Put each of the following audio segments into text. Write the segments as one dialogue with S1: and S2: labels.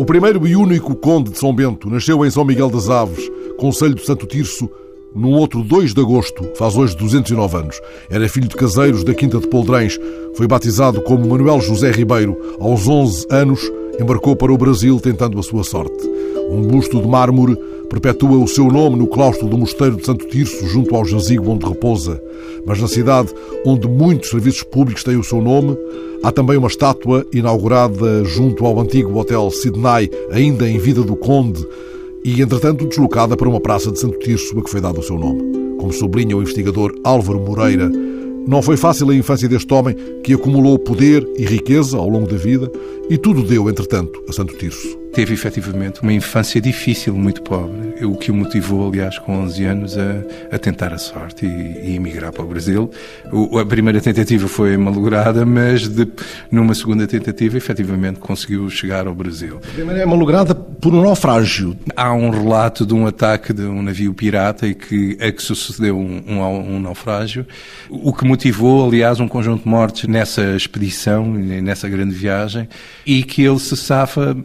S1: O primeiro e único conde de São Bento nasceu em São Miguel das Aves, Conselho de Santo Tirso, num outro 2 de agosto, faz hoje 209 anos. Era filho de caseiros da Quinta de Poldrens. Foi batizado como Manuel José Ribeiro. Aos 11 anos, embarcou para o Brasil tentando a sua sorte. Um busto de mármore perpetua o seu nome no claustro do Mosteiro de Santo Tirso, junto ao jazigo onde repousa. Mas na cidade, onde muitos serviços públicos têm o seu nome, há também uma estátua inaugurada junto ao antigo Hotel Sydney, ainda em vida do Conde, e, entretanto, deslocada para uma praça de Santo Tirso a que foi dado o seu nome. Como sublinha o investigador Álvaro Moreira, não foi fácil a infância deste homem que acumulou poder e riqueza ao longo da vida e tudo deu, entretanto, a Santo Tirso.
S2: Teve efetivamente uma infância difícil, muito pobre, o que o motivou, aliás, com 11 anos, a, a tentar a sorte e, e, emigrar para o Brasil. O, a primeira tentativa foi malograda, mas de, numa segunda tentativa, efetivamente, conseguiu chegar ao Brasil.
S1: A primeira é malograda por um naufrágio.
S2: Há um relato de um ataque de um navio pirata e que, a que sucedeu um, um, um naufrágio, o que motivou, aliás, um conjunto de mortes nessa expedição, nessa grande viagem, e que ele se safa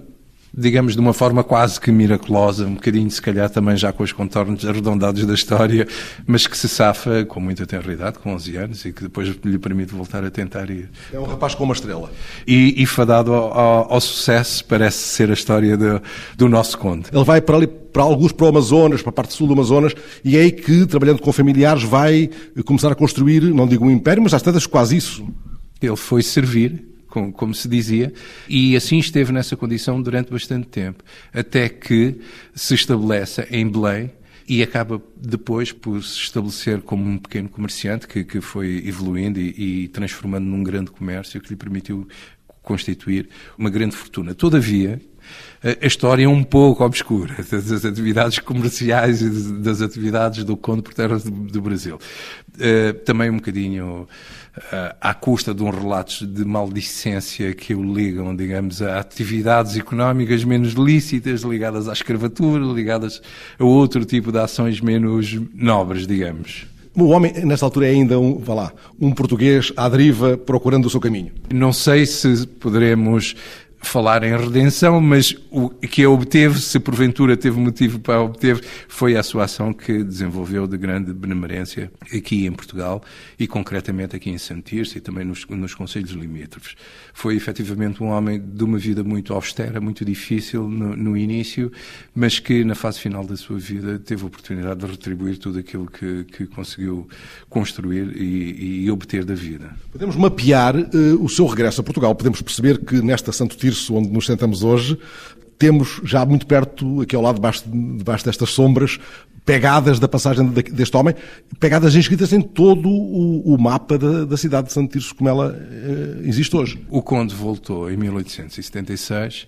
S2: digamos, de uma forma quase que miraculosa, um bocadinho, se calhar, também já com os contornos arredondados da história, mas que se safa com muita tenridade, com 11 anos, e que depois lhe permite voltar a tentar ir.
S1: É um rapaz com uma estrela.
S2: E, e fadado ao, ao, ao, sucesso, parece ser a história de, do nosso conde.
S1: Ele vai para ali para alguns para o Amazonas, para a parte sul do Amazonas, e é aí que, trabalhando com familiares, vai começar a construir, não digo um império, mas às tantas quase isso.
S2: Ele foi servir como, como, se dizia, e assim esteve nessa condição durante bastante tempo, até que se estabelece em Belém e acaba depois por se estabelecer como um pequeno comerciante que, que foi evoluindo e, e transformando num grande comércio que lhe permitiu constituir uma grande fortuna. Todavia, a história é um pouco obscura das atividades comerciais e das atividades do Conde por Terras do Brasil. Também um bocadinho à custa de um relatos de maldicência que o ligam, digamos, a atividades económicas menos lícitas, ligadas à escravatura, ligadas a outro tipo de ações menos nobres, digamos.
S1: O homem, nesta altura, é ainda um, vá lá, um português à deriva procurando o seu caminho.
S2: Não sei se poderemos falar em redenção, mas o que a obteve, se porventura teve motivo para a obter, foi a sua ação que desenvolveu de grande benemerência aqui em Portugal e concretamente aqui em Santirce e também nos, nos Conselhos Limítrofes. Foi efetivamente um homem de uma vida muito austera, muito difícil no, no início, mas que na fase final da sua vida teve a oportunidade de retribuir tudo aquilo que, que conseguiu construir e, e, obter da vida.
S1: Podemos mapear uh, o seu regresso a Portugal, podemos perceber que nesta Santo Tirso Onde nos sentamos hoje, temos já muito perto, aqui ao lado, debaixo, debaixo destas sombras, pegadas da passagem deste homem, pegadas inscritas em todo o, o mapa da, da, cidade de Santo Tirso, como ela eh, existe hoje.
S2: O Conde voltou em 1876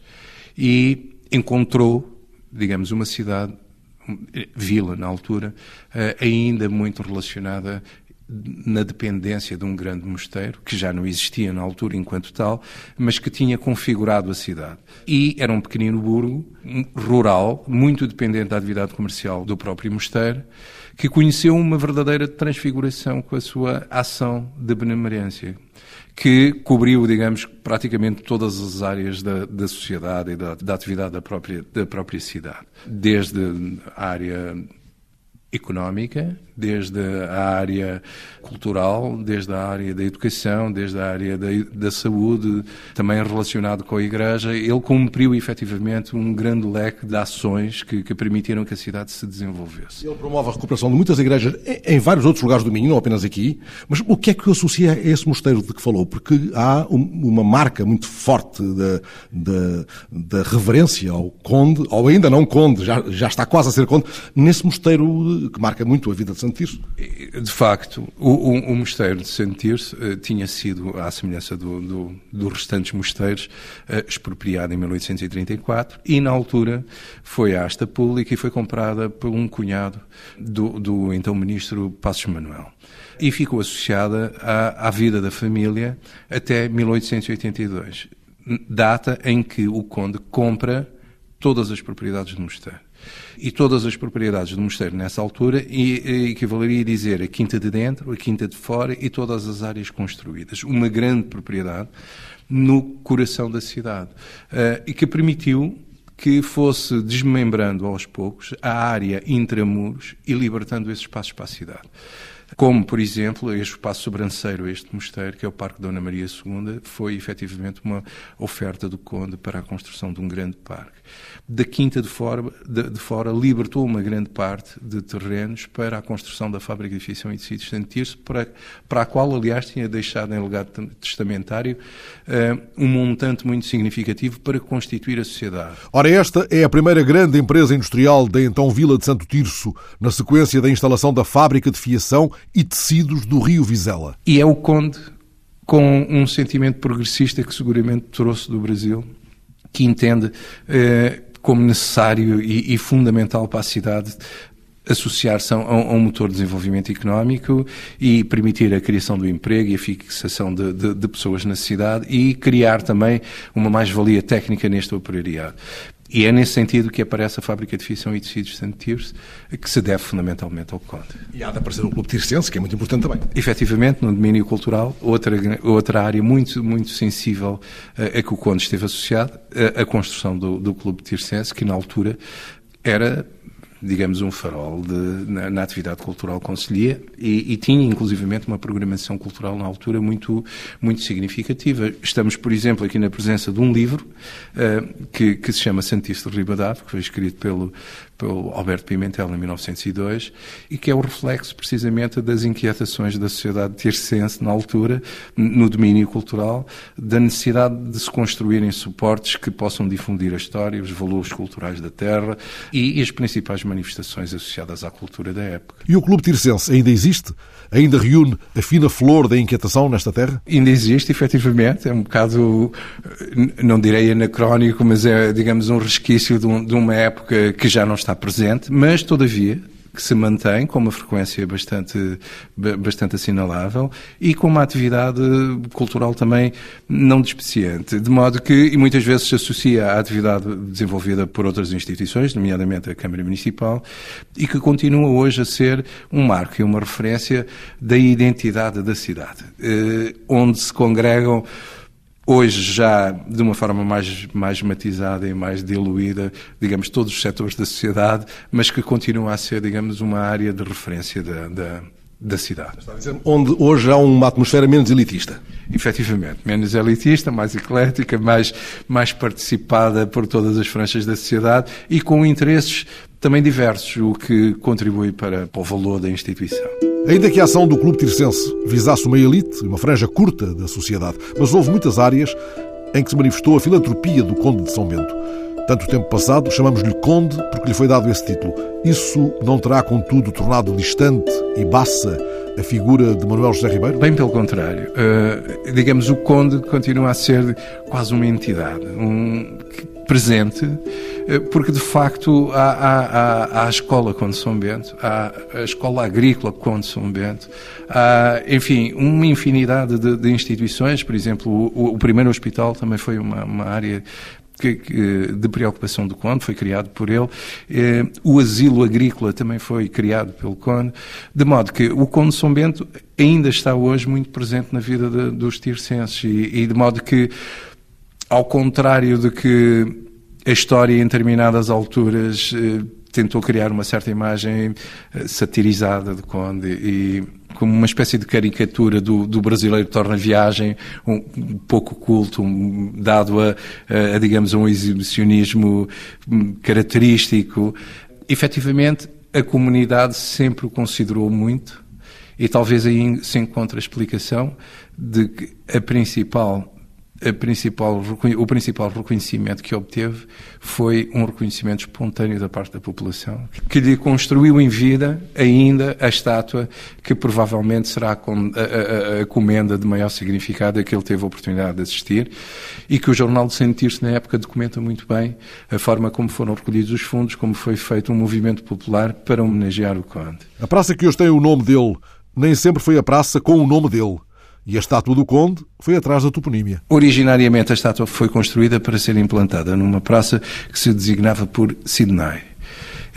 S2: e encontrou, digamos, uma cidade, vila na altura, eh, ainda muito relacionada na dependência de um grande mosteiro, que já não existia na altura enquanto tal, mas que tinha configurado a cidade. E era um pequenino burgo, rural, muito dependente da atividade comercial do próprio mosteiro, que conheceu uma verdadeira transfiguração com a sua ação de benemerência, que cobriu, digamos, praticamente todas as áreas da, da sociedade e da, da atividade da própria, da própria cidade. Desde a área económica, desde a área cultural, desde a área da educação, desde a área da, da, saúde, também relacionado com a Igreja. Ele cumpriu efetivamente um grande leque de ações que, que permitiram que a cidade se desenvolvesse.
S1: Ele promove a recuperação de muitas igrejas em, em, vários outros lugares do Minho, não apenas aqui. Mas o que é que o associa a esse mosteiro de que falou? Porque há um, uma marca muito forte da, reverência ao conde, ou ainda não conde, já, já está quase a ser conde, nesse mosteiro que marca muito a vida de Santo Tirso.
S2: De facto, o, o, o mosteiro de Santo Tirso uh, tinha sido, à semelhança do, do, dos restantes mosteiros, uh, expropriado em 1834 e, na altura, foi à asta pública e foi comprada por um cunhado do, do então ministro Passos Manuel. E ficou associada à, à vida da família até 1882, data em que o conde compra todas as propriedades do mosteiro e todas as propriedades do mosteiro nessa altura e, equivaleria a dizer a quinta de dentro, a quinta de fora e todas as áreas construídas. Uma grande propriedade no coração da cidade uh, e que permitiu que fosse desmembrando aos poucos a área intramuros e libertando esses espaços para a cidade. Como, por exemplo, este espaço sobranceiro, este mosteiro, que é o Parque Dona Maria II, foi efetivamente uma oferta do Conde para a construção de um grande parque. Da Quinta de Fora, de, de fora libertou uma grande parte de terrenos para a construção da fábrica de feição e tecidos de Tirso, para, para a qual, aliás, tinha deixado em legado testamentário uh, um montante muito significativo para constituir a sociedade.
S1: Ora, esta é a primeira grande empresa industrial da então Vila de Santo Tirso, na sequência da instalação da fábrica de fiação e tecidos do Rio Vizela.
S2: E é o Conde com um sentimento progressista que seguramente trouxe do Brasil, que entende eh, como necessário e, e, fundamental para a cidade associar-se a, a, um motor de desenvolvimento económico e permitir a criação do emprego e a fixação de, de, de pessoas na cidade e criar também uma mais-valia técnica neste operariado. E é nesse sentido que aparece a fábrica de feição e tecidos de Santo Tirso, que se deve fundamentalmente ao Conde.
S1: E há de aparecer um clube tircense, que é muito importante também.
S2: Efetivamente, no domínio cultural, outra, outra área muito, muito sensível a, a que o Conde esteve associado, a, a construção do, do clube tircense, que na altura era digamos, um farol de, na, na, atividade cultural conselhia e, e, tinha, inclusivamente, uma programação cultural na altura muito, muito significativa. Estamos, por exemplo, aqui na presença de um livro uh, que, que se chama Santíssimo Ribadavia, que foi escrito pelo, pelo Alberto Pimentel em 1902 e que é o reflexo precisamente das inquietações da sociedade tircense na altura, no domínio cultural, da necessidade de se construírem suportes que possam difundir a história, os valores culturais da terra e, e as principais manifestações associadas à cultura da época.
S1: E o Clube Tircense ainda existe? Ainda reúne a fina flor da inquietação nesta terra?
S2: Ainda existe, efetivamente. É um bocado, não direi anacrónico, mas é, digamos, um resquício de, um, de uma época que já não está está presente, mas, todavia, que se mantém com uma frequência bastante, bastante assinalável e com uma atividade cultural também não despeciente, de modo que e muitas vezes se associa à atividade desenvolvida por outras instituições, nomeadamente a Câmara Municipal, e que continua hoje a ser um marco e uma referência da identidade da cidade, eh, onde se congregam hoje já de uma forma mais, mais matizada e mais diluída, digamos, todos os setores da sociedade, mas que continua a ser, digamos, uma área de referência da, da, da cidade.
S1: Onde hoje há uma atmosfera menos elitista.
S2: Efetivamente, menos elitista, mais eclética, mais, mais participada por todas as franjas da sociedade e com interesses também diversos, o que contribui para, para o valor da instituição.
S1: Ainda que a ação do Clube Tircense visasse uma elite, uma franja curta da sociedade, mas houve muitas áreas em que se manifestou a filantropia do Conde de São Bento. Tanto tempo passado, chamamos-lhe Conde porque lhe foi dado esse título. Isso não terá, contudo, tornado distante e baça a figura de Manuel José Ribeiro?
S2: Bem pelo contrário. Uh, digamos, o Conde continua a ser quase uma entidade, um presente, uh, porque de facto há, há, há, há, a escola Conde São Bento, há a escola agrícola Conde São Bento, há, enfim, uma infinidade de, de instituições, por exemplo, o, o, primeiro hospital também foi uma, uma área que, que, de preocupação do Conde, foi criado por ele. Eh, o asilo agrícola também foi criado pelo Conde, de modo que o Conde São Bento ainda está hoje muito presente na vida de, dos tircenses e, e de modo que, ao contrário de que a história em determinadas alturas eh, tentou criar uma certa imagem eh, satirizada do Conde e como uma espécie de caricatura do, do brasileiro torna viagem um, um pouco culto, um, dado a, a, a, digamos, um exibicionismo hum, característico. Efetivamente, a comunidade sempre o considerou muito e talvez aí se encontre a explicação de que a principal principal, o principal reconhecimento que obteve foi um reconhecimento espontâneo da parte da população, que lhe construiu em vida ainda a estátua que provavelmente será a, a, a, comenda de maior significado a que ele teve a oportunidade de assistir e que o Jornal de Sentir-se na época documenta muito bem a forma como foram recolhidos os fundos, como foi feito um movimento popular para homenagear o Conde.
S1: A praça que hoje tem o nome dele nem sempre foi a praça com o nome dele. E a estátua do Conde foi atrás da toponímia.
S2: Originariamente a estátua foi construída para ser implantada numa praça que se designava por Sidney.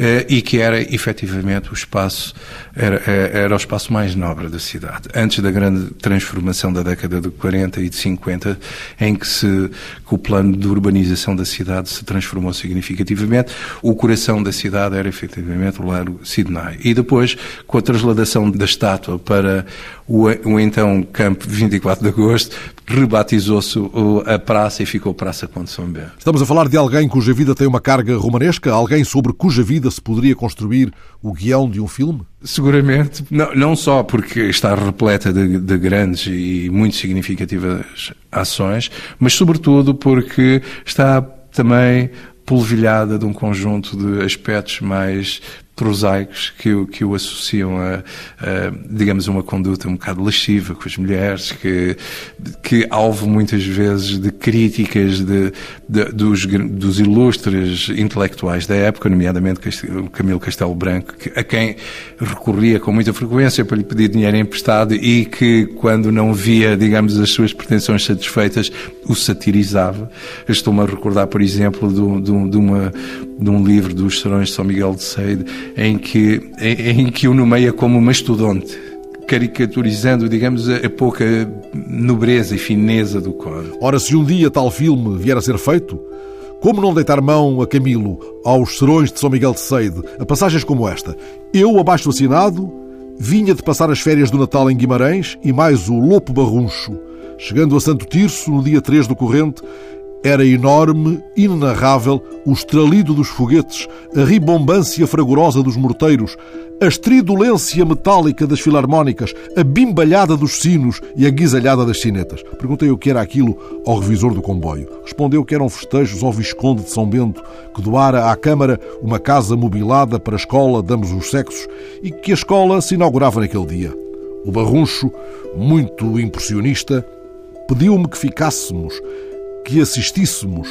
S2: eh, e que era efetivamente o espaço, era, eh, era o espaço mais nobre da cidade. Antes da grande transformação da década de 40 e de 50, em que, se, que o plano de urbanização da cidade se transformou significativamente, o coração da cidade era efetivamente o Largo Sidney. E depois, com a transladação da estátua para o, o então campo 24 de Agosto, rebatizou-se a praça e ficou Praça Conde Bento.
S1: Estamos a falar de alguém cuja vida tem uma carga romanesca, alguém sobre cuja vida se poderia construir o guião de um filme?
S2: Seguramente, não, não só porque está repleta de, de, grandes e muito significativas ações, mas sobretudo porque está também polvilhada de um conjunto de aspectos mais prosaicos que, o, que o associam a, a, digamos, uma conduta um bocado lasciva com as mulheres, que, que alvo muitas vezes de críticas de, de dos, dos ilustres intelectuais da época, nomeadamente Camilo Castelo Branco, a quem recorria com muita frequência para lhe pedir dinheiro emprestado e que, quando não via, digamos, as suas pretensões satisfeitas, o satirizava. Estou-me a recordar, por exemplo, de, de, de, uma, de um livro dos Serões de São Miguel de Seide, em que, em, em que o nomeia como mastodonte, caricaturizando, digamos, a, a pouca nobreza e fineza do coro.
S1: Ora, se um dia tal filme vier a ser feito, como não deitar mão a Camilo, aos serões de São Miguel de Seide, a passagens como esta? Eu, abaixo assinado, vinha de passar as férias do Natal em Guimarães e mais o Lopo Barruncho. Chegando a Santo Tirso, no dia 3 do corrente, era enorme, inenarrável, o estralido dos foguetes, a ribombância fragorosa dos morteiros, a estridulência metálica das filarmónicas, a bimbalhada dos sinos e a guisalhada das sinetas. Perguntei o que era aquilo ao revisor do comboio. Respondeu que eram festejos ao Visconde de São Bento, que doara à Câmara uma casa mobilada para a escola de ambos os sexos e que a escola se inaugurava naquele dia. O barruncho, muito impressionista, pediu-me que ficássemos que assistíssemos.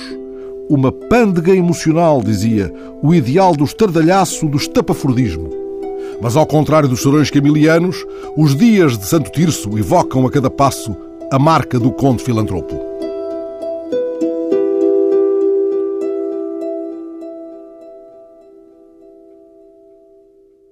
S1: Uma pândega emocional, dizia, o ideal do estardalhaço do estapafordismo. Mas ao contrário dos sorões camilianos, os dias de Santo Tirso evocam a cada passo a marca do conde filantropo.